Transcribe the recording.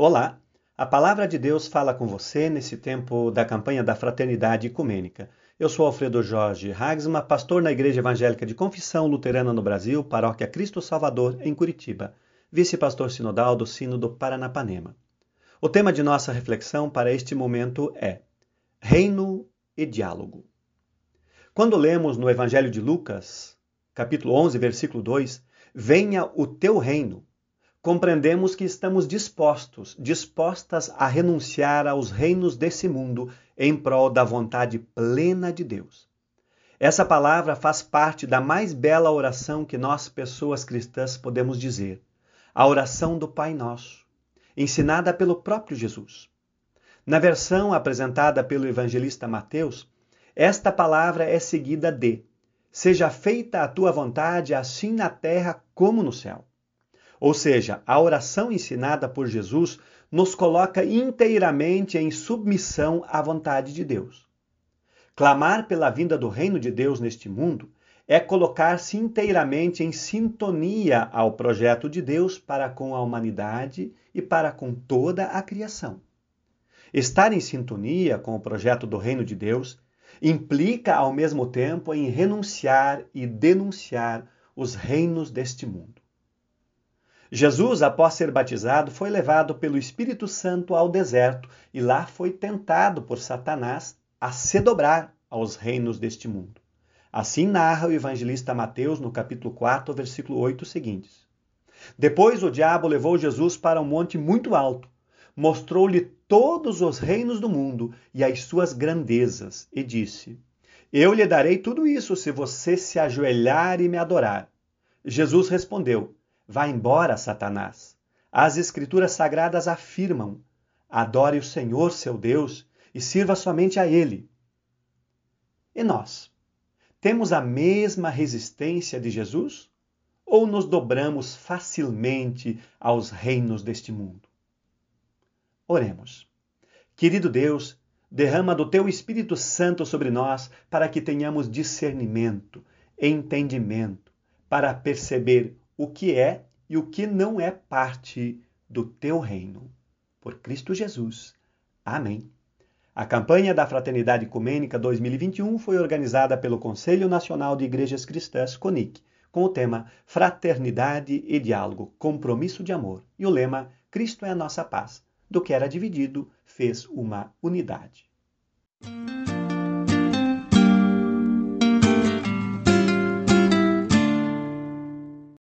Olá, a palavra de Deus fala com você nesse tempo da campanha da Fraternidade Ecumênica. Eu sou Alfredo Jorge Hagsma, pastor na Igreja Evangélica de Confissão Luterana no Brasil, Paróquia Cristo Salvador, em Curitiba, vice-pastor sinodal do Sino do Paranapanema. O tema de nossa reflexão para este momento é Reino e Diálogo. Quando lemos no Evangelho de Lucas, capítulo 11, versículo 2, Venha o teu reino, compreendemos que estamos dispostos, dispostas a renunciar aos reinos desse mundo em prol da vontade plena de Deus. Essa palavra faz parte da mais bela oração que nós, pessoas cristãs, podemos dizer, a oração do Pai Nosso, ensinada pelo próprio Jesus. Na versão apresentada pelo evangelista Mateus, esta palavra é seguida de: Seja feita a tua vontade, assim na terra como no céu. Ou seja, a oração ensinada por Jesus nos coloca inteiramente em submissão à vontade de Deus. Clamar pela vinda do reino de Deus neste mundo é colocar-se inteiramente em sintonia ao projeto de Deus para com a humanidade e para com toda a criação. Estar em sintonia com o projeto do reino de Deus implica, ao mesmo tempo, em renunciar e denunciar os reinos deste mundo. Jesus, após ser batizado, foi levado pelo Espírito Santo ao deserto e lá foi tentado por Satanás a se dobrar aos reinos deste mundo. Assim narra o evangelista Mateus no capítulo 4, versículo 8 seguintes. Depois o diabo levou Jesus para um monte muito alto, mostrou-lhe todos os reinos do mundo e as suas grandezas, e disse: Eu lhe darei tudo isso se você se ajoelhar e me adorar. Jesus respondeu: Vá embora, Satanás. As Escrituras Sagradas afirmam: adore o Senhor seu Deus e sirva somente a Ele. E nós? Temos a mesma resistência de Jesus? Ou nos dobramos facilmente aos reinos deste mundo? Oremos. Querido Deus, derrama do teu Espírito Santo sobre nós para que tenhamos discernimento, entendimento, para perceber o que é e o que não é parte do teu reino. Por Cristo Jesus. Amém. A campanha da Fraternidade Ecumênica 2021 foi organizada pelo Conselho Nacional de Igrejas Cristãs, CONIC, com o tema Fraternidade e Diálogo, Compromisso de Amor, e o lema Cristo é a nossa paz. Do que era dividido, fez uma unidade.